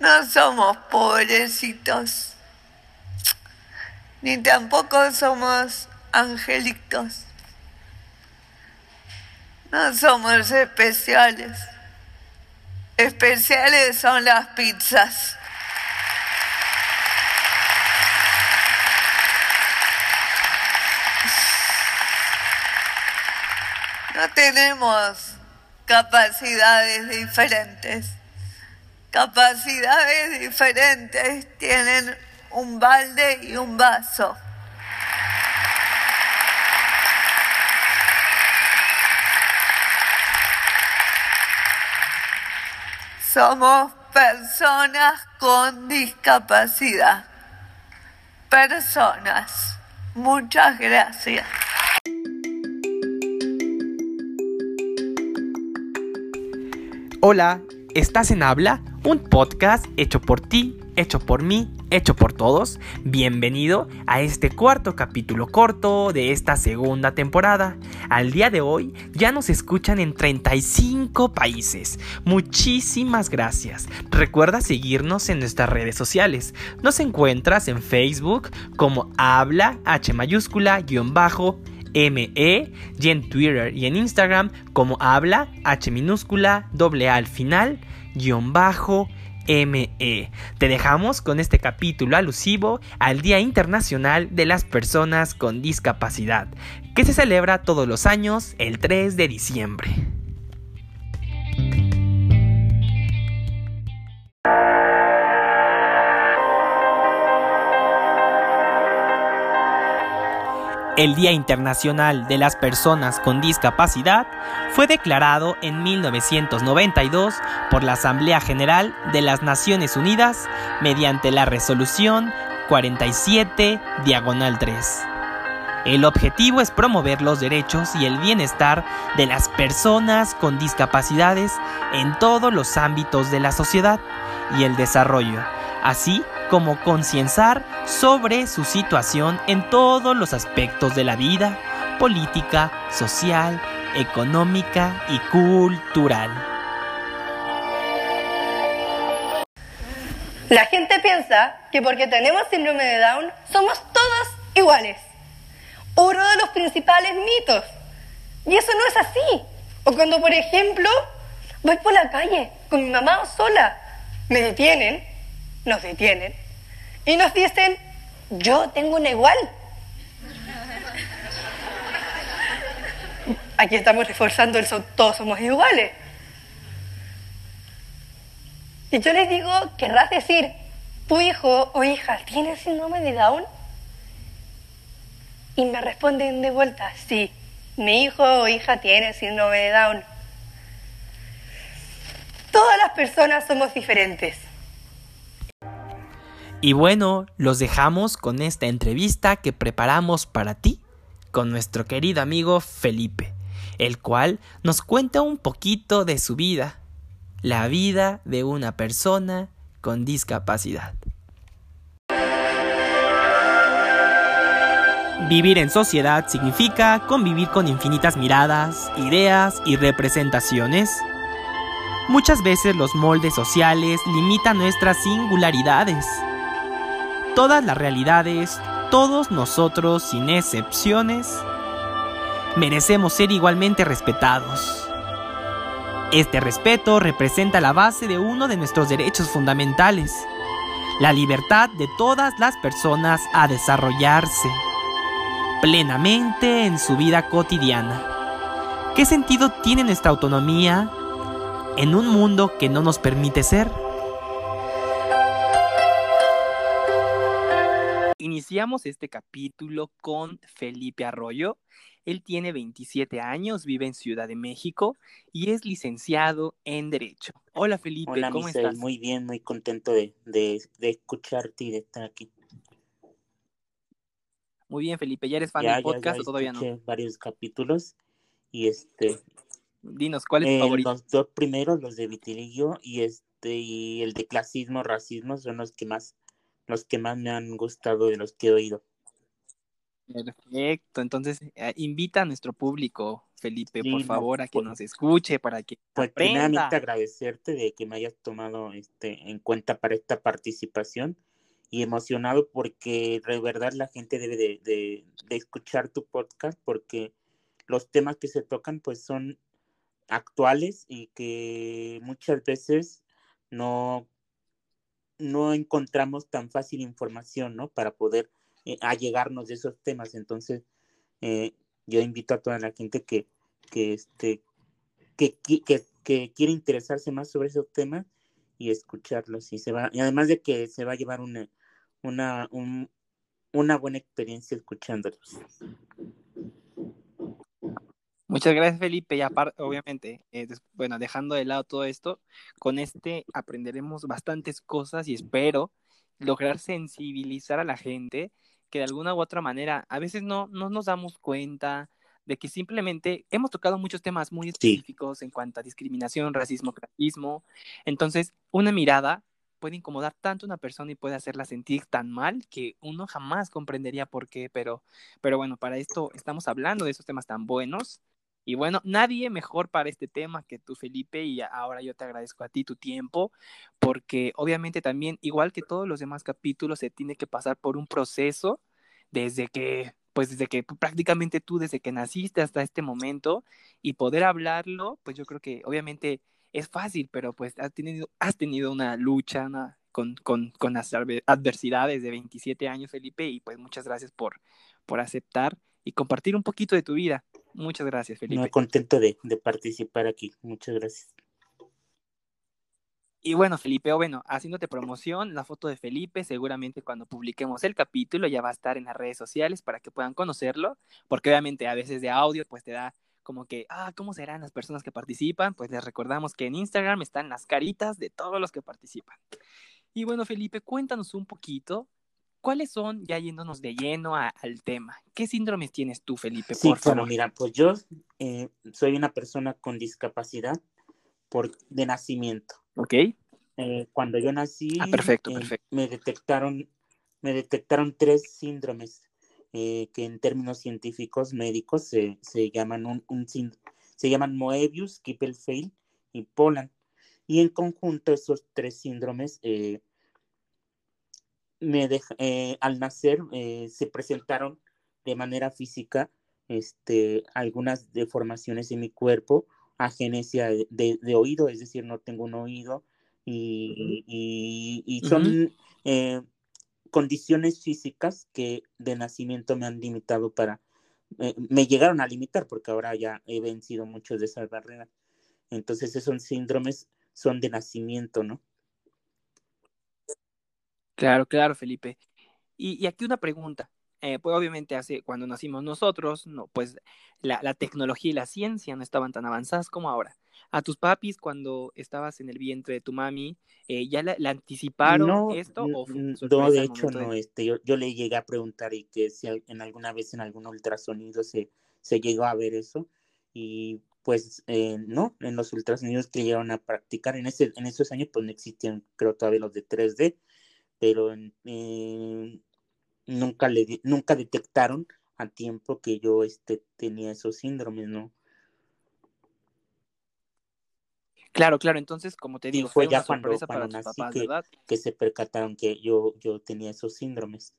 No somos pobrecitos, ni tampoco somos angelitos. No somos especiales. Especiales son las pizzas. No tenemos capacidades diferentes. Capacidades diferentes tienen un balde y un vaso. Somos personas con discapacidad. Personas. Muchas gracias. Hola, ¿estás en Habla? Un podcast hecho por ti, hecho por mí, hecho por todos. Bienvenido a este cuarto capítulo corto de esta segunda temporada. Al día de hoy ya nos escuchan en 35 países. Muchísimas gracias. Recuerda seguirnos en nuestras redes sociales. Nos encuentras en Facebook como Habla H mayúscula guion bajo ME y en Twitter y en Instagram como habla H minúscula doble A al final guion bajo ME. Te dejamos con este capítulo alusivo al Día Internacional de las Personas con Discapacidad, que se celebra todos los años el 3 de diciembre. El Día Internacional de las Personas con Discapacidad fue declarado en 1992 por la Asamblea General de las Naciones Unidas mediante la resolución 47 diagonal 3. El objetivo es promover los derechos y el bienestar de las personas con discapacidades en todos los ámbitos de la sociedad y el desarrollo, así como concienciar sobre su situación en todos los aspectos de la vida, política, social, económica y cultural. La gente piensa que porque tenemos síndrome de Down somos todos iguales. Uno de los principales mitos. Y eso no es así. O cuando, por ejemplo, voy por la calle con mi mamá sola, me detienen, nos detienen, y nos dicen, yo tengo una igual. Aquí estamos reforzando el todos somos iguales. Y yo les digo, ¿querrás decir, tu hijo o hija tiene síndrome de Down? Y me responden de vuelta, sí, mi hijo o hija tiene síndrome de Down. Todas las personas somos diferentes. Y bueno, los dejamos con esta entrevista que preparamos para ti con nuestro querido amigo Felipe, el cual nos cuenta un poquito de su vida, la vida de una persona con discapacidad. Vivir en sociedad significa convivir con infinitas miradas, ideas y representaciones. Muchas veces los moldes sociales limitan nuestras singularidades todas las realidades, todos nosotros sin excepciones, merecemos ser igualmente respetados. Este respeto representa la base de uno de nuestros derechos fundamentales, la libertad de todas las personas a desarrollarse plenamente en su vida cotidiana. ¿Qué sentido tiene nuestra autonomía en un mundo que no nos permite ser? Iniciamos este capítulo con Felipe Arroyo. Él tiene 27 años, vive en Ciudad de México y es licenciado en Derecho. Hola Felipe, Hola, ¿cómo Misael, estás? Muy bien, muy contento de, de, de escucharte y de estar aquí. Muy bien, Felipe, ¿ya eres fan ya, del podcast ya, o todavía no? varios capítulos y este Dinos, ¿cuál es tu eh, favorito? los dos primeros, los de vitiligo y este y el de clasismo, racismo son los que más los que más me han gustado de los que he oído. Perfecto, entonces eh, invita a nuestro público, Felipe, por favor, a que pues nos escuche, para que Pues primeramente agradecerte de que me hayas tomado este, en cuenta para esta participación y emocionado porque de verdad la gente debe de, de, escuchar tu podcast porque los temas que se tocan pues son actuales y que muchas veces no, no encontramos tan fácil información, ¿no? Para poder eh, allegarnos de esos temas. Entonces, eh, yo invito a toda la gente que, que, este, que, que, que quiere interesarse más sobre esos temas y escucharlos. Y, se va, y además de que se va a llevar una, una, una buena experiencia escuchándolos. Muchas gracias, Felipe. Y aparte, obviamente, eh, bueno, dejando de lado todo esto, con este aprenderemos bastantes cosas y espero lograr sensibilizar a la gente que de alguna u otra manera a veces no, no nos damos cuenta de que simplemente hemos tocado muchos temas muy específicos en cuanto a discriminación, racismo, clasismo. Entonces, una mirada puede incomodar tanto a una persona y puede hacerla sentir tan mal que uno jamás comprendería por qué, pero, pero bueno, para esto estamos hablando de esos temas tan buenos. Y bueno, nadie mejor para este tema que tú, Felipe, y ahora yo te agradezco a ti tu tiempo, porque obviamente también, igual que todos los demás capítulos, se tiene que pasar por un proceso desde que, pues desde que prácticamente tú, desde que naciste hasta este momento, y poder hablarlo, pues yo creo que obviamente es fácil, pero pues has tenido, has tenido una lucha con, con, con, las adversidades de 27 años, Felipe, y pues muchas gracias por, por aceptar y compartir un poquito de tu vida. Muchas gracias, Felipe. Muy contento de, de participar aquí. Muchas gracias. Y bueno, Felipe, o bueno, haciéndote promoción, la foto de Felipe, seguramente cuando publiquemos el capítulo ya va a estar en las redes sociales para que puedan conocerlo, porque obviamente a veces de audio pues te da como que, ah, ¿cómo serán las personas que participan? Pues les recordamos que en Instagram están las caritas de todos los que participan. Y bueno, Felipe, cuéntanos un poquito, ¿cuáles son, ya yéndonos de lleno al tema, qué síndromes tienes tú, Felipe? Sí, bueno, mira, pues yo eh, soy una persona con discapacidad por, de nacimiento. Ok. Eh, cuando yo nací, ah, perfecto, eh, perfecto. me detectaron, me detectaron tres síndromes eh, que en términos científicos médicos se, se llaman un, un, se llaman Moebius, Kippel-Feil y Poland. Y en conjunto esos tres síndromes me al nacer se presentaron de manera física este, algunas deformaciones en mi cuerpo, agenesia de, de, oído, es decir, no tengo un oído, y, y, son condiciones físicas que de nacimiento me han limitado para, eh, me llegaron a limitar porque ahora ya he vencido muchos de esas barreras. Entonces esos síndromes son de nacimiento, ¿no? Claro, claro, Felipe. Y, y aquí una pregunta. Eh, pues obviamente hace cuando nacimos nosotros, no, pues la, la, tecnología y la ciencia no estaban tan avanzadas como ahora. A tus papis cuando estabas en el vientre de tu mami, eh, ¿ya la, anticiparon esto? O no, de hecho no, este, yo, yo, le llegué a preguntar y que si en alguna vez en algún ultrasonido se, se llegó a ver eso y pues eh, no, en los ultrasonidos que llegaron a practicar en, ese, en esos años pues no existían creo todavía los de 3D, pero nunca, le, nunca detectaron a tiempo que yo este, tenía esos síndromes, ¿no? Claro, claro, entonces, como te digo, fue, ya cuando, para que, que, se percataron que yo, yo tenía esos síndromes.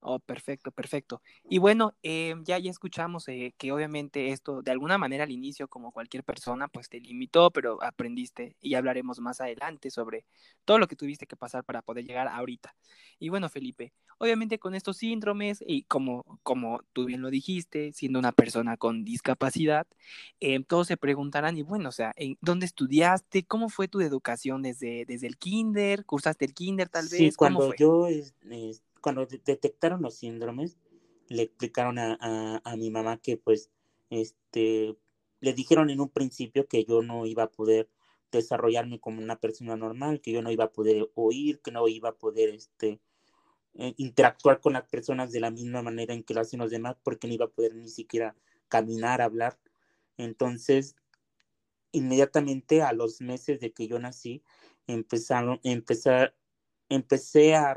Oh, perfecto, perfecto. Y bueno, eh, ya, ya escuchamos eh, que obviamente esto, de alguna manera al inicio, como cualquier persona, pues te limitó, pero aprendiste y hablaremos más adelante sobre todo lo que tuviste que pasar para poder llegar ahorita. Y bueno, Felipe, obviamente con estos síndromes y como, como tú bien lo dijiste, siendo una persona con discapacidad, eh, todos se preguntarán, y bueno, o sea, ¿dónde estudiaste? ¿Cómo fue tu educación desde, desde el kinder? ¿Cursaste el kinder tal vez? Sí, cuando yo cuando detectaron los síndromes, le explicaron a, a, mi mamá que pues, este, le dijeron en un principio que yo no iba a poder desarrollarme como una persona normal, que yo no iba a poder oír, que no iba a poder, este, eh, interactuar con las personas de la misma manera en que lo hacen los demás, porque no iba a poder ni siquiera caminar, hablar. Entonces, inmediatamente a los meses de que yo nací, empezaron, empezar, empecé a,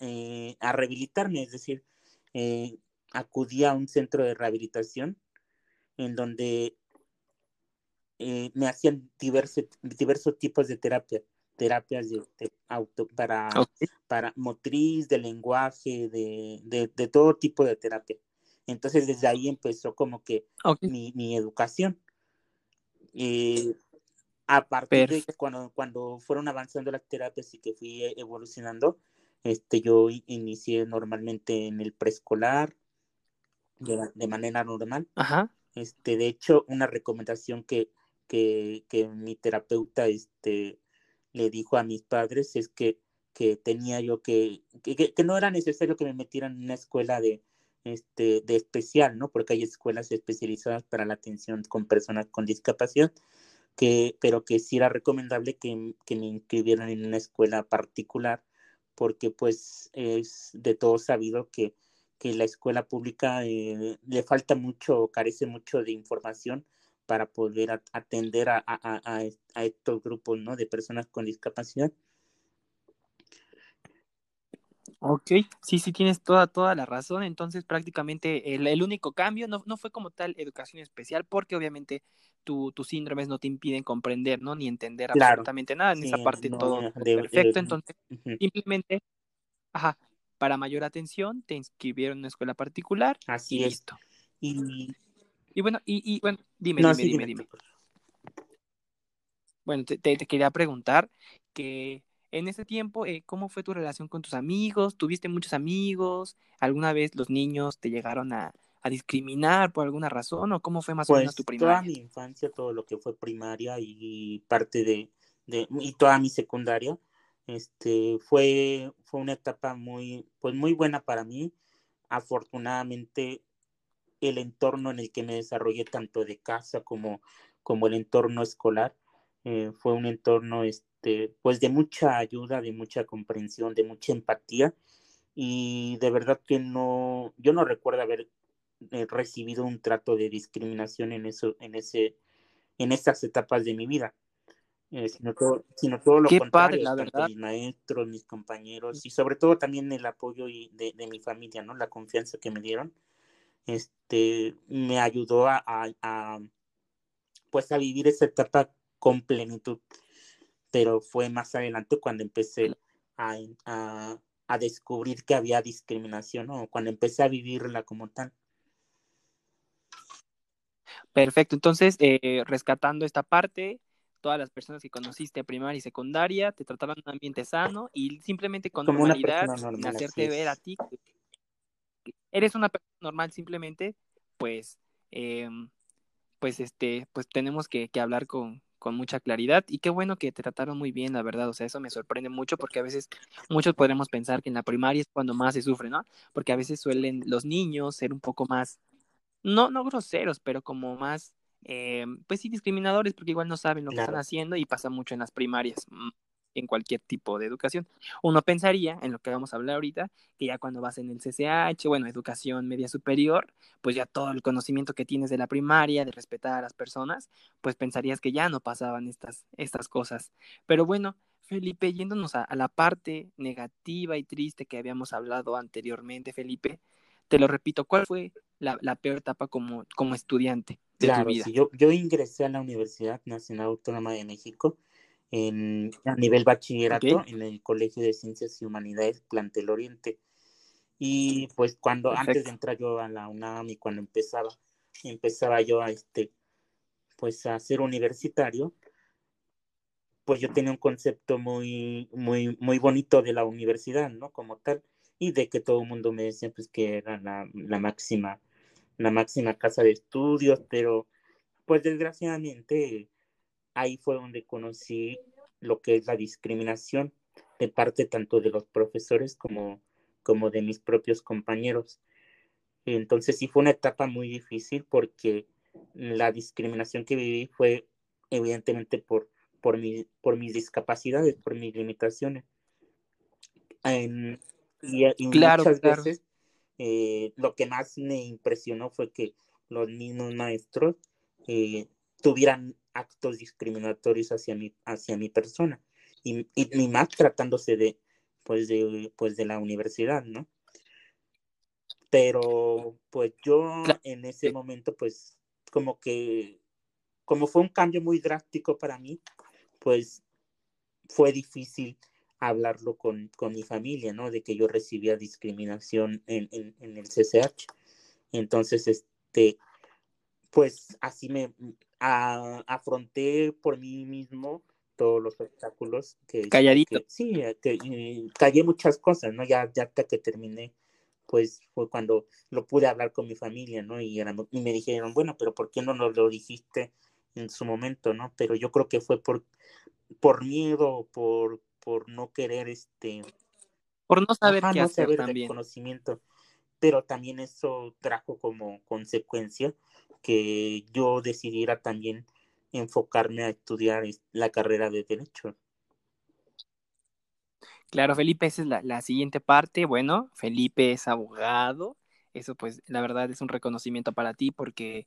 eh, a rehabilitarme, es decir, eh, acudí a un centro de rehabilitación en donde eh, me hacían diversos, diversos tipos de terapia, terapias de, auto, para, para motriz, de lenguaje, de, de, todo tipo de terapia. Entonces desde ahí empezó como que mi, mi, educación. Eh, a partir de cuando, cuando fueron avanzando las terapias y que fui evolucionando, este, yo inicié normalmente en el preescolar, de, de, manera normal. Ajá. Este, de hecho, una recomendación que, que, que mi terapeuta este, le dijo a mis padres es que, que tenía yo que, que, que, no era necesario que me metieran en una escuela de, este, de especial, ¿no? Porque hay escuelas especializadas para la atención con personas con discapacidad, que, pero que sí era recomendable que, que me inscribieran en una escuela particular, porque pues es de todo sabido que, que la escuela pública eh, le falta mucho, carece mucho de información para poder atender a, estos grupos ¿no? de personas con discapacidad. Ok, sí, sí, tienes toda, toda la razón. Entonces, prácticamente el, único cambio no, no, fue como tal educación especial, porque obviamente tu, tus síndromes no te impiden comprender, ¿no? Ni entender absolutamente nada. En esa parte todo, perfecto. Entonces, simplemente, ajá, para mayor atención, te inscribieron en una escuela particular. Así y es. Listo. Y y bueno, y, y bueno, dime, dime, dime, dime, Bueno, te, te, quería preguntar que en ese tiempo, eh, ¿cómo fue tu relación con tus amigos? ¿Tuviste muchos amigos? ¿Alguna vez los niños te llegaron a, a discriminar por alguna razón? ¿O cómo fue más o menos tu pues, primaria? Toda mi infancia, todo lo que fue primaria y parte de, de y toda mi secundaria, este, fue, fue una etapa muy, pues muy buena para mí. Afortunadamente el entorno en el que me desarrollé tanto de casa como, como el entorno escolar. Eh, fue un entorno este, pues de mucha ayuda, de mucha comprensión, de mucha empatía y de verdad que no, yo no recuerdo haber eh, recibido un trato de discriminación en eso, en ese, en estas etapas de mi vida. Eh, sino, todo, sino todo lo contrario, la verdad. mis maestros, mis compañeros y sobre todo también el apoyo y de, de, mi familia, ¿no? La confianza que me dieron este, me ayudó a, a, pues a vivir esa etapa con plenitud. Pero fue más adelante cuando empecé a, a, a descubrir que había discriminación, o cuando empecé a vivirla como tal. Perfecto, entonces, eh, rescatando esta parte, todas las personas que conociste primaria y secundaria te trataban en un ambiente sano y simplemente con Como normalidad, sin hacerte ver a ti eres una persona normal simplemente, pues, eh, pues, este, pues tenemos que, que hablar con, con mucha claridad y qué bueno que te trataron muy bien, la verdad, o sea, eso me sorprende mucho porque a veces muchos podremos pensar que en la primaria es cuando más se sufre, ¿no? Porque a veces suelen los niños ser un poco más, no, no groseros, pero como más, eh, pues sí, discriminadores porque igual no saben lo que están haciendo y pasa mucho en las primarias en cualquier tipo de educación. Uno pensaría, en lo que vamos a hablar ahorita, que ya cuando vas en el CCH, bueno, educación media superior, pues ya todo el conocimiento que tienes de la primaria, de respetar a las personas, pues pensarías que ya no pasaban estas, estas cosas. Pero bueno, Felipe, yéndonos a, la parte negativa y triste que habíamos hablado anteriormente, Felipe, te lo repito, ¿cuál fue la, peor etapa como, como estudiante de tu vida? yo, yo ingresé a la Universidad Nacional Autónoma de México en, a nivel bachillerato en el Colegio de Ciencias y Humanidades Plantel Oriente. Y pues cuando antes de entrar yo a la UNAM y cuando empezaba, empezaba yo a este, pues a ser universitario, pues yo tenía un concepto muy, muy, muy bonito de la universidad, ¿no? Como tal, y de que todo el mundo me decía pues que era la, la máxima, la máxima casa de estudios, pero pues desgraciadamente ahí fue donde conocí lo que es la discriminación de parte tanto de los profesores como, como de mis propios compañeros. Entonces sí fue una etapa muy difícil porque la discriminación que viví fue evidentemente por, por, mi, por mis discapacidades, por mis limitaciones. y, muchas veces eh, lo que más me impresionó fue que los mismos maestros eh, tuvieran actos discriminatorios hacia mi, hacia mi persona y, y, más tratándose de pues de pues de la universidad no pero pues yo en ese momento pues como que, como fue un cambio muy drástico para mí, pues fue difícil hablarlo con, con mi familia, ¿no? De que yo recibía discriminación en, en, en el CCH. Entonces, este, pues así me a, afronté por mí mismo todos los obstáculos que... Calladito. Que, sí, que callé muchas cosas, ¿no? Ya, ya hasta que terminé, pues fue cuando lo pude hablar con mi familia, ¿no? Y, era, y me dijeron, bueno, pero ¿por qué no nos lo dijiste en su momento, ¿no? Pero yo creo que fue por, por miedo, por, por no querer, este... Por no saber ajá, qué no hacer saber también. conocimiento. Pero también eso trajo como consecuencia que yo decidiera también enfocarme a estudiar la carrera de Derecho. Claro, Felipe, esa es la, la, siguiente parte. Bueno, Felipe es abogado. Eso pues la verdad es un reconocimiento para ti porque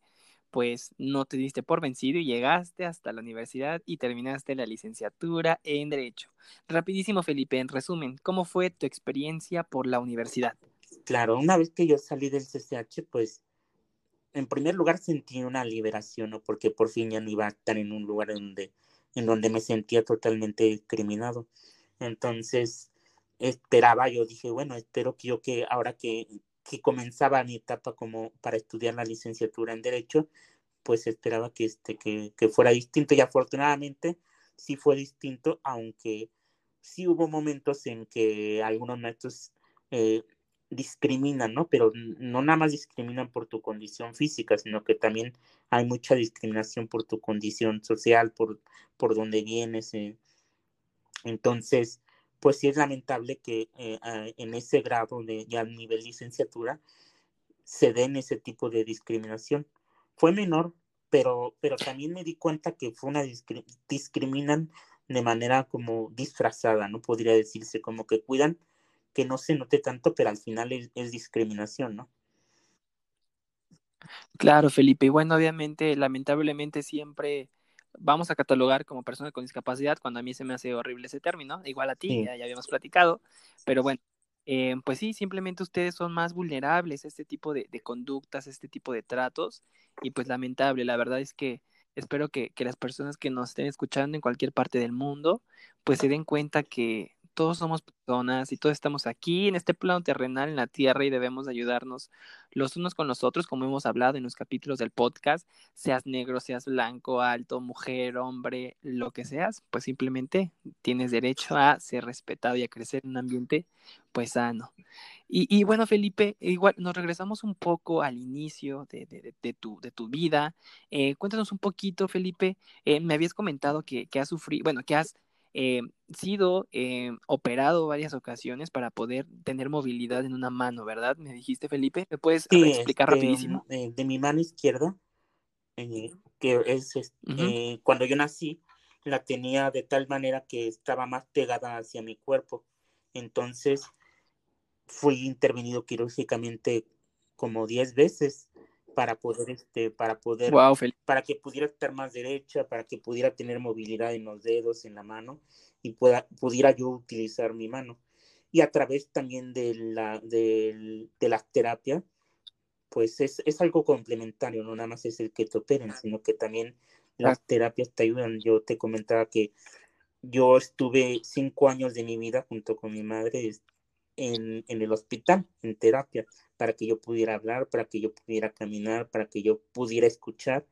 pues no te diste por vencido y llegaste hasta la universidad y terminaste la licenciatura en Derecho. Rapidísimo, Felipe, en resumen, ¿cómo fue tu experiencia por la universidad? Claro, una vez que yo salí del CCH, pues en primer lugar sentí una liberación, ¿no? Porque por fin ya no iba a estar en un lugar donde, en donde me sentía totalmente discriminado. Entonces, esperaba, yo dije, bueno, espero que yo que ahora que, que comenzaba mi etapa como para estudiar la licenciatura en Derecho, pues esperaba que, este, que, que fuera distinto y afortunadamente sí fue distinto, aunque sí hubo momentos en que algunos maestros eh, discriminan, ¿no? Pero no nada más discriminan por tu condición física, sino que también hay mucha discriminación por tu condición social, por, por donde vienes. Eh. Entonces, pues sí es lamentable que eh, en ese grado de ya nivel licenciatura se den ese tipo de discriminación. Fue menor, pero, pero también me di cuenta que fue una discri discriminan de manera como disfrazada, ¿no? Podría decirse, como que cuidan que no se note tanto, pero al final es, discriminación, ¿no? Claro, Felipe. Y bueno, obviamente, lamentablemente siempre vamos a catalogar como persona con discapacidad cuando a mí se me hace horrible ese término, igual a ti, sí. ya, ya, habíamos platicado, pero bueno, eh, pues sí, simplemente ustedes son más vulnerables a este tipo de, de, conductas, a este tipo de tratos, y pues lamentable, la verdad es que espero que, que las personas que nos estén escuchando en cualquier parte del mundo, pues se den cuenta que todos somos personas y todos estamos aquí en este plano terrenal, en la tierra, y debemos ayudarnos los unos con los otros, como hemos hablado en los capítulos del podcast, seas negro, seas blanco, alto, mujer, hombre, lo que seas, pues simplemente tienes derecho a ser respetado y a crecer en un ambiente pues sano. Y, bueno, Felipe, igual nos regresamos un poco al inicio de, de, de tu, de tu vida. Eh, cuéntanos un poquito, Felipe, eh, me habías comentado que, que has sufrido, bueno, que has eh, sido eh, operado varias ocasiones para poder tener movilidad en una mano, ¿verdad? Me dijiste, Felipe. ¿Me puedes sí, explicar este, rapidísimo? De, de, mi mano izquierda, eh, que es uh -huh. cuando yo nací, la tenía de tal manera que estaba más pegada hacia mi cuerpo. Entonces, fui intervenido quirúrgicamente como 10 veces para poder este para poder wow, para que pudiera estar más derecha para que pudiera tener movilidad en los dedos en la mano y pueda, pudiera yo utilizar mi mano. Y a través también de la de, de la terapia pues es, es, algo complementario no nada más es el que te operen sino que también las terapias te ayudan. Yo te comentaba que yo estuve cinco años de mi vida junto con mi madre en, en el hospital en terapia para que yo pudiera hablar, para que yo pudiera caminar, para que yo pudiera escuchar.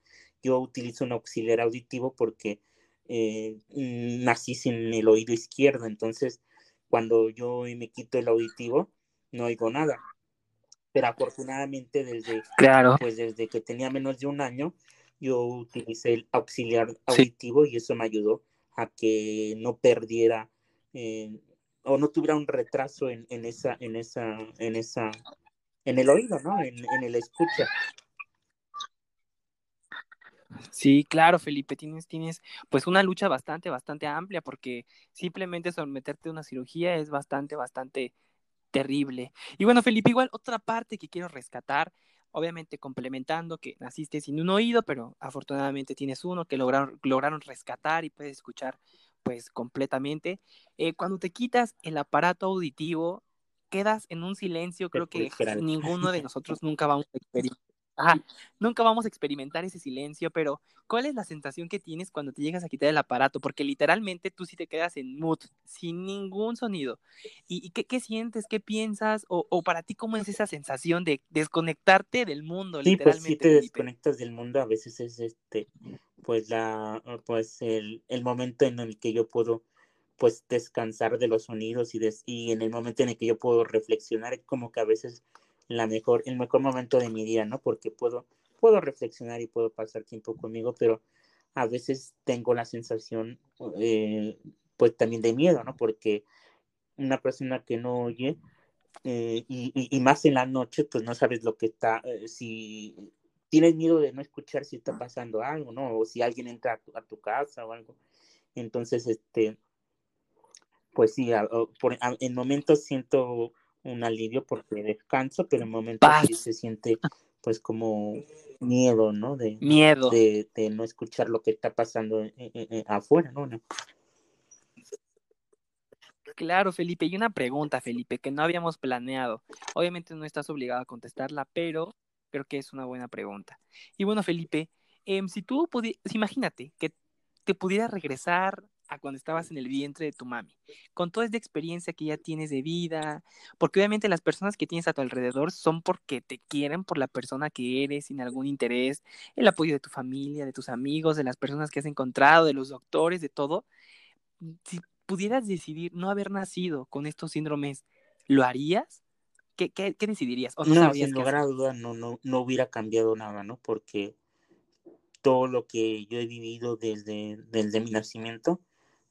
Yo utilizo un auxiliar auditivo porque eh, nací sin el oído izquierdo, entonces cuando yo me quito el auditivo no oigo nada. Pero afortunadamente desde, claro. pues desde que tenía menos de un año, yo utilicé el auxiliar auditivo sí. y eso me ayudó a que no perdiera eh, o no tuviera un retraso en, en, esa, en, esa, en esa en el oído, ¿no? En, en, el escucha. Sí, claro, Felipe, tienes, tienes pues una lucha bastante, bastante amplia porque simplemente someterte a una cirugía es bastante, bastante terrible. Y bueno, Felipe, igual otra parte que quiero rescatar, obviamente complementando que naciste sin un oído, pero afortunadamente tienes uno que lograron, lograron rescatar y puedes escuchar pues completamente. Eh, cuando te quitas el aparato auditivo, quedas en un silencio, creo que ninguno de nosotros nunca vamos a experimentar. Ajá, nunca vamos a experimentar ese silencio, pero ¿cuál es la sensación que tienes cuando te llegas a quitar el aparato? Porque literalmente tú sí te quedas en mood, sin ningún sonido. ¿Y, y qué, qué, sientes? ¿Qué piensas? O, o, para ti, ¿cómo es esa sensación de desconectarte del mundo? Sí, literalmente, pues sí te desconectas del mundo. A veces es este, pues la, pues el, el momento en el que yo puedo pues descansar de los sonidos y, des, y en el momento en el que yo puedo reflexionar, como que a veces la mejor, el mejor momento de mi día, ¿no? Porque puedo, puedo reflexionar y puedo pasar tiempo conmigo, pero a veces tengo la sensación, eh, pues también de miedo, ¿no? Porque una persona que no oye, eh, y, y, más en la noche, pues no sabes lo que está, eh, si tienes miedo de no escuchar si está pasando algo, ¿no? O si alguien entra a tu, a tu casa o algo. Entonces, este, pues sí, a, a, por, en momentos siento un alivio porque descanso, pero en momentos sí se siente pues como miedo, ¿no? De, miedo. De, de no escuchar lo que está pasando en, en, en, afuera, ¿no? Claro, Felipe, y una pregunta, Felipe, que no habíamos planeado. Obviamente no estás obligado a contestarla, pero creo que es una buena pregunta. Y bueno, Felipe, eh, si tú pudieras, imagínate que te pudieras regresar a cuando estabas en el vientre de tu mami, con toda esta experiencia que ya tienes de vida, porque obviamente las personas que tienes a tu alrededor son porque te quieren por la persona que eres, sin algún interés, el apoyo de tu familia, de tus amigos, de las personas que has encontrado, de los doctores, de todo. Si pudieras decidir no haber nacido con estos síndromes, ¿lo harías? ¿Qué, qué, qué decidirías? ¿O no, no sin lugar a duda no, no, no hubiera cambiado nada, ¿no? Porque todo lo que yo he vivido desde, desde mi nacimiento,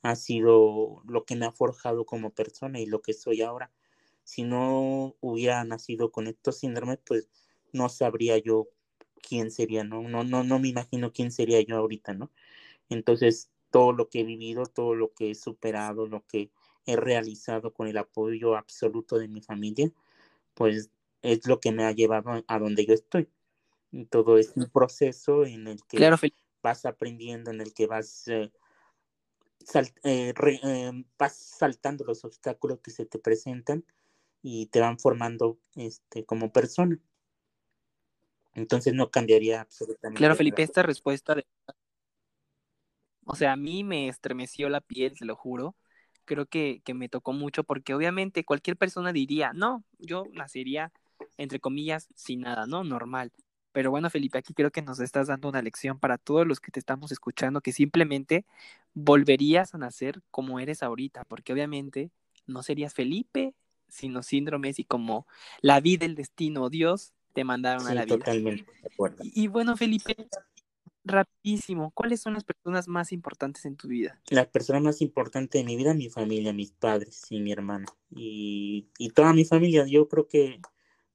ha sido lo que me ha forjado como persona y lo que soy ahora. Si no hubiera nacido con estos síndromes, pues no sabría yo quién sería, ¿no? No, no, no me imagino quién sería yo ahorita, ¿no? Entonces, todo lo que he vivido, todo lo que he superado, lo que he realizado con el apoyo absoluto de mi familia, pues es lo que me ha llevado a donde yo estoy. Todo es un proceso en el que claro, vas aprendiendo, en el que vas... Eh, sal, eh, re, eh, vas saltando los obstáculos que se te presentan y te van formando este, como persona. Entonces no cambiaría absolutamente. Claro, Felipe, esta respuesta de... O sea, a mí me estremeció la piel, te lo juro. Creo que, que me tocó mucho porque obviamente cualquier persona diría, no, yo nacería, entre comillas, sin nada, ¿no? Normal. Pero bueno, Felipe, aquí creo que nos estás dando una lección para todos los que te estamos escuchando, que simplemente volverías a nacer como eres ahorita, porque obviamente no serías Felipe, sino síndromes y como la vida, el destino, Dios te mandaron sí, a la vida. Totalmente de acuerdo. Y, y bueno, Felipe, rapidísimo, ¿cuáles son las personas más importantes en tu vida? La persona más importante de mi vida, mi familia, mis padres y mi hermana. Y, y toda mi familia, yo creo que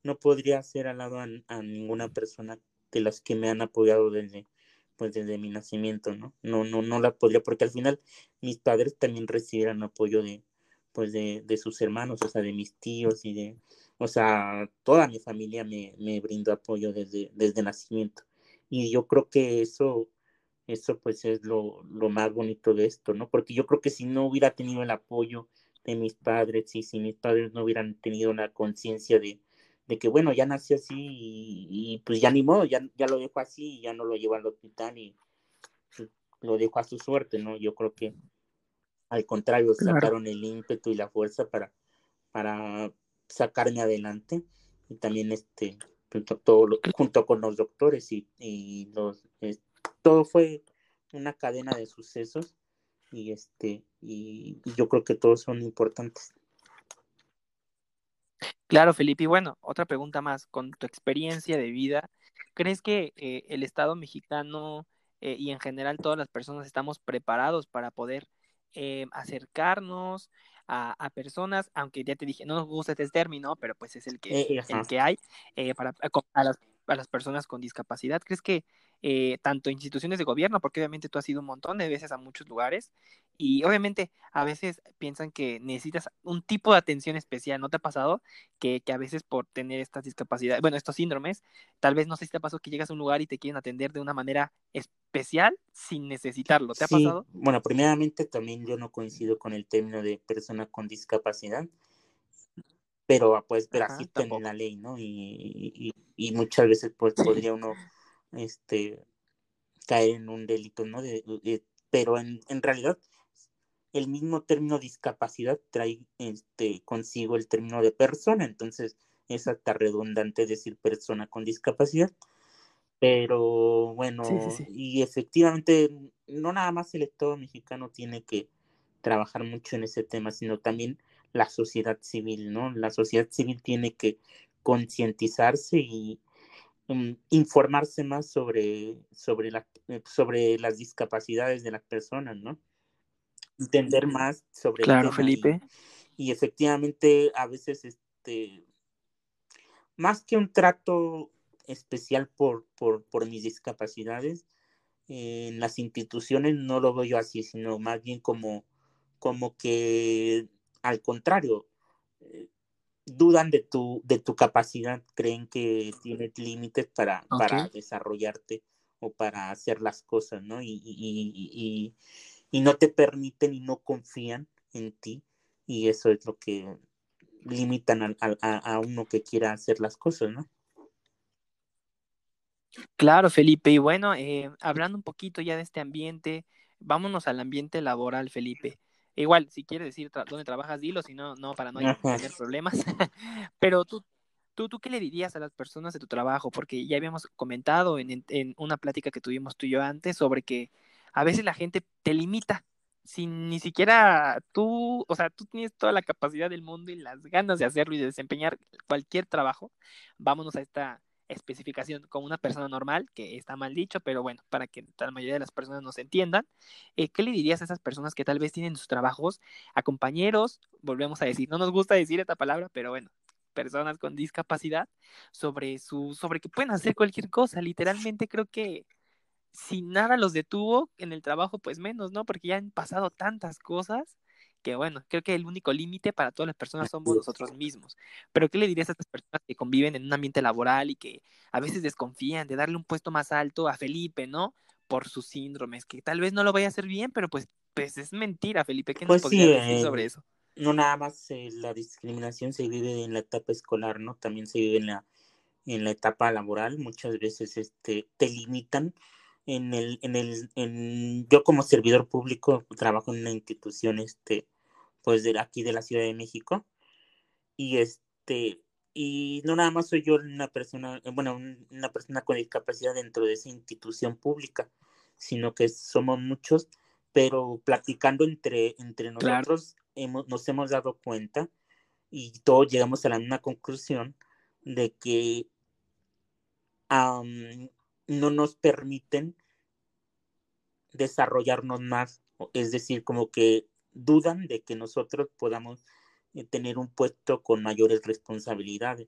no podría hacer al lado a, a, ninguna persona de las que me han apoyado desde pues desde mi nacimiento, ¿no? No, no, no la podría, porque al final mis padres también recibieron apoyo de, pues de, de sus hermanos, o sea, de mis tíos y de, o sea, toda mi familia me, me brindó apoyo desde, desde nacimiento. Y yo creo que eso, eso pues es lo, lo más bonito de esto, ¿no? Porque yo creo que si no hubiera tenido el apoyo de mis padres y si mis padres no hubieran tenido la conciencia de, de que bueno, ya nació así y, y, pues ya ni modo, ya, ya lo dejo así y ya no lo llevo al hospital y pues, lo dejo a su suerte, ¿no? Yo creo que al contrario, claro. sacaron el ímpetu y la fuerza para, para sacarme adelante y también este todo lo, junto con los doctores y, y los eh, todo fue una cadena de sucesos y este y, y yo creo que todos son importantes. Claro, Felipe. Y bueno, otra pregunta más. Con tu experiencia de vida, ¿crees que eh, el Estado mexicano eh, y en general todas las personas estamos preparados para poder eh, acercarnos a, a, personas, aunque ya te dije, no nos gusta este término, pero pues es el que, el que hay, para a las, a las personas con discapacidad? ¿Crees que eh, tanto instituciones de gobierno, porque obviamente tú has ido un montón de veces a muchos lugares y obviamente a veces piensan que necesitas un tipo de atención especial, ¿no te ha pasado? Que, que a veces por tener estas discapacidades, bueno, estos síndromes, tal vez no sé si te ha pasado que llegas a un lugar y te quieren atender de una manera especial sin necesitarlo, ¿te ha sí, pasado? Bueno, primeramente también yo no coincido con el término de persona con discapacidad. Pero pues pero así está en la ley, ¿no? Y, y, muchas veces pues podría uno este caer en un delito, ¿no? pero en, en, realidad el mismo término discapacidad trae este consigo el término de persona, entonces es hasta redundante decir persona con discapacidad. Pero bueno, y efectivamente, no nada más el Estado mexicano tiene que trabajar mucho en ese tema, sino también la sociedad civil, ¿no? La sociedad civil tiene que concientizarse y mm, informarse más sobre, sobre, la, eh, sobre las discapacidades de las personas, ¿no? Entender más sobre claro, Felipe. Y, efectivamente, a veces, este, más que un trato especial por, por, por mis discapacidades, en las instituciones no lo veo yo así, sino más bien como, como que al contrario, eh, dudan de tu, de tu capacidad, creen que tienes límites para, para desarrollarte o para hacer las cosas, ¿no? Y, y, y, no te permiten y no confían en ti y eso es lo que limitan a, a, uno que quiera hacer las cosas, ¿no? Claro, Felipe. Y bueno, eh, hablando un poquito ya de este ambiente, vámonos al ambiente laboral, Felipe. Igual, si quieres decir dónde trabajas, dilo, si no, no, para no tener problemas. Pero tú, tú, tú, ¿qué le dirías a las personas de tu trabajo? Porque ya habíamos comentado en, en, una plática que tuvimos tú y yo antes sobre que a veces la gente te limita sin ni siquiera tú, o sea, tú tienes toda la capacidad del mundo y las ganas de hacerlo y de desempeñar cualquier trabajo. Vámonos a esta especificación como una persona normal, que está mal dicho, pero bueno, para que la mayoría de las personas nos entiendan, eh, ¿qué le dirías a esas personas que tal vez tienen sus trabajos a compañeros, volvemos a decir, no nos gusta decir esta palabra, pero bueno, personas con discapacidad, sobre su, sobre que pueden hacer cualquier cosa, literalmente creo que si nada los detuvo en el trabajo, pues menos, ¿no? Porque ya han pasado tantas cosas que bueno, creo que el único límite para todas las personas somos nosotros mismos. Pero ¿qué le dirías a estas personas que conviven en un ambiente laboral y que a veces desconfían de darle un puesto más alto a Felipe, ¿no? Por sus síndromes, que tal vez no lo vaya a hacer bien, pero pues, pues es mentira, Felipe. ¿Qué nos pues podrías decir sobre eso? No nada más eh, la discriminación se vive en la etapa escolar, ¿no? También se vive en la, en la etapa laboral. Muchas veces este, te limitan en el, en el, en, yo como servidor público trabajo en una institución, este, pues de aquí de la Ciudad de México, y este, y no nada más soy yo una persona, bueno, una persona con discapacidad dentro de esa institución pública, sino que somos muchos, pero platicando entre, entre nosotros hemos, nos hemos dado cuenta y todos llegamos a la misma conclusión de que no nos permiten desarrollarnos más, es decir, como que dudan de que nosotros podamos eh, tener un puesto con mayores responsabilidades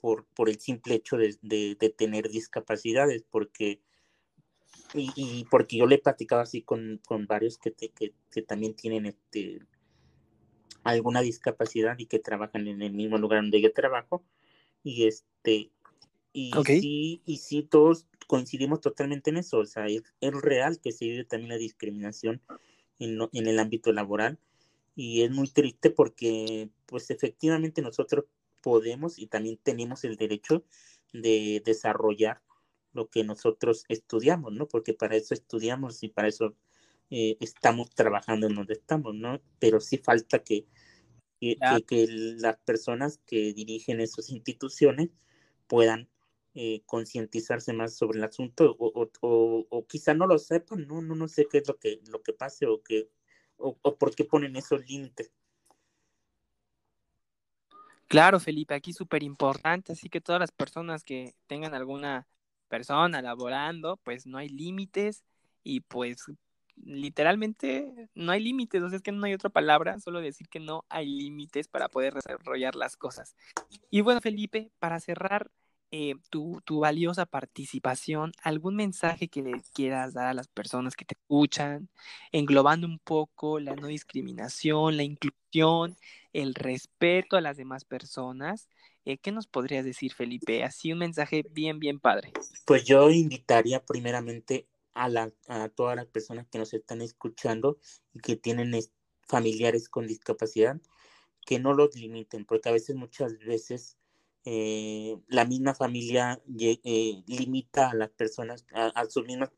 por, por el simple hecho de, de, tener discapacidades, porque y, porque yo le he platicado así con, con varios que, que, que, también tienen este alguna discapacidad y que trabajan en el mismo lugar donde yo trabajo y este y sí, y sí, todos coincidimos totalmente en eso. O sea, es, real que se vive también la discriminación en, en, el ámbito laboral. Y es muy triste porque, pues efectivamente nosotros podemos y también tenemos el derecho de desarrollar lo que nosotros estudiamos, ¿no? Porque para eso estudiamos y para eso eh, estamos trabajando en donde estamos, ¿no? Pero sí falta que, que, que las personas que dirigen esas instituciones puedan eh, concientizarse más sobre el asunto o, o, quizá no lo sepan, ¿no? No, no sé qué es lo que, lo que pase o, que, o, por qué ponen esos límites. Claro, Felipe, aquí súper importante, así que todas las personas que tengan alguna persona laborando, pues no hay límites y pues literalmente no hay límites, o sea, es que no hay otra palabra, solo decir que no hay límites para poder desarrollar las cosas. Y bueno, Felipe, para cerrar, eh, tu, tu, valiosa participación, algún mensaje que le quieras dar a las personas que te escuchan, englobando un poco la no discriminación, la inclusión, el respeto a las demás personas. Eh, ¿Qué nos podrías decir, Felipe? Así un mensaje bien, bien padre. Pues yo invitaría primeramente a, la, a todas las personas que nos están escuchando y que tienen familiares con discapacidad, que no los limiten, porque a veces, muchas veces, eh, la misma familia eh, limita a las personas, a, sus mismas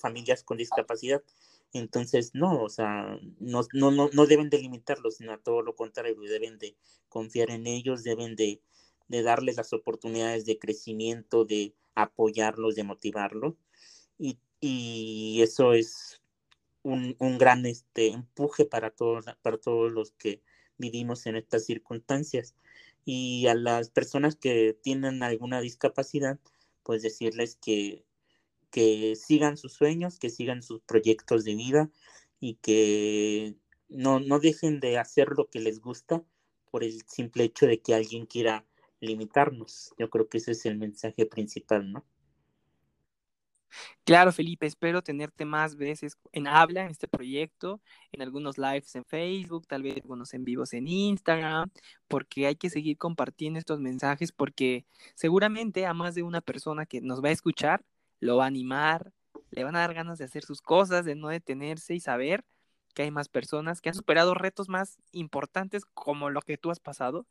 familias con discapacidad. Entonces, no, o sea, no, no, no, deben de limitarlos, sino a todo lo contrario, deben de confiar en ellos, deben de, de darles las oportunidades de crecimiento, de apoyarlos, de motivarlos. Y, y eso es un, un, gran este, empuje para todos, para todos los que vivimos en estas circunstancias. Y a las personas que tienen alguna discapacidad, pues decirles que, que sigan sus sueños, que sigan sus proyectos de vida y que no, no dejen de hacer lo que les gusta por el simple hecho de que alguien quiera limitarnos. Yo creo que ese es el mensaje principal, ¿no? Claro, Felipe, espero tenerte más veces en habla en este proyecto, en algunos lives en Facebook, tal vez algunos en vivos en Instagram, porque hay que seguir compartiendo estos mensajes porque seguramente a más de una persona que nos va a escuchar lo va a animar, le van a dar ganas de hacer sus cosas, de no detenerse y saber que hay más personas que han superado retos más importantes como lo que tú has pasado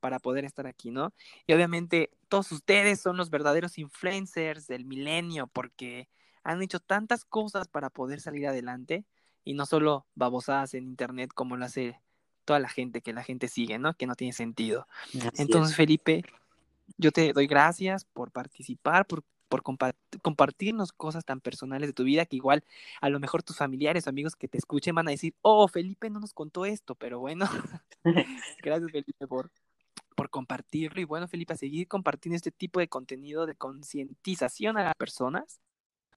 para poder estar aquí, ¿no? Y obviamente todos ustedes son los verdaderos influencers del milenio porque han hecho tantas cosas para poder salir adelante y no solo babosadas en internet como lo hace toda la gente que la gente sigue, ¿no? Que no tiene sentido. Entonces, Felipe, yo te doy gracias por participar, por por compartirnos cosas tan personales de tu vida que igual a lo mejor tus familiares o amigos que te escuchen van a decir, oh, Felipe no nos contó esto, pero bueno, gracias Felipe por, por compartirlo y bueno, Felipe, a seguir compartiendo este tipo de contenido de concientización a las personas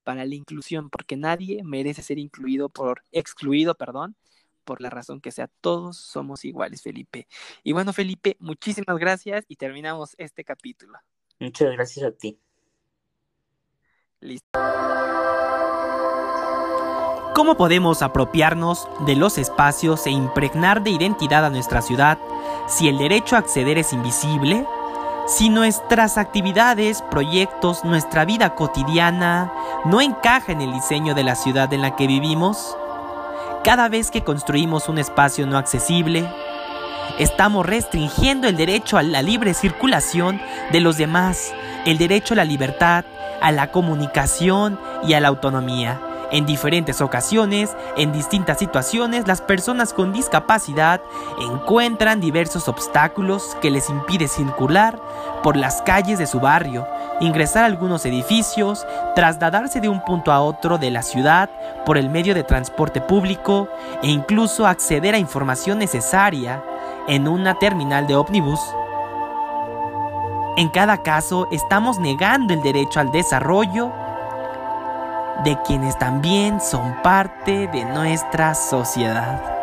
para la inclusión, porque nadie merece ser incluido por, excluido, perdón, por la razón que sea, todos somos iguales, Felipe. Y bueno, Felipe, muchísimas gracias y terminamos este capítulo. Muchas gracias a ti. ¿Cómo podemos apropiarnos de los espacios e impregnar de identidad a nuestra ciudad si el derecho a acceder es invisible? Si nuestras actividades, proyectos, nuestra vida cotidiana no encaja en el diseño de la ciudad en la que vivimos? Cada vez que construimos un espacio no accesible, estamos restringiendo el derecho a la libre circulación de los demás, el derecho a la libertad, a la comunicación y a la autonomía. En diferentes ocasiones, en distintas situaciones, las personas con discapacidad encuentran diversos obstáculos que les impiden circular por las calles de su barrio, ingresar a algunos edificios, trasladarse de un punto a otro de la ciudad por el medio de transporte público e incluso acceder a información necesaria en una terminal de ómnibus en cada caso, estamos negando el derecho al desarrollo de quienes también son parte de nuestra sociedad.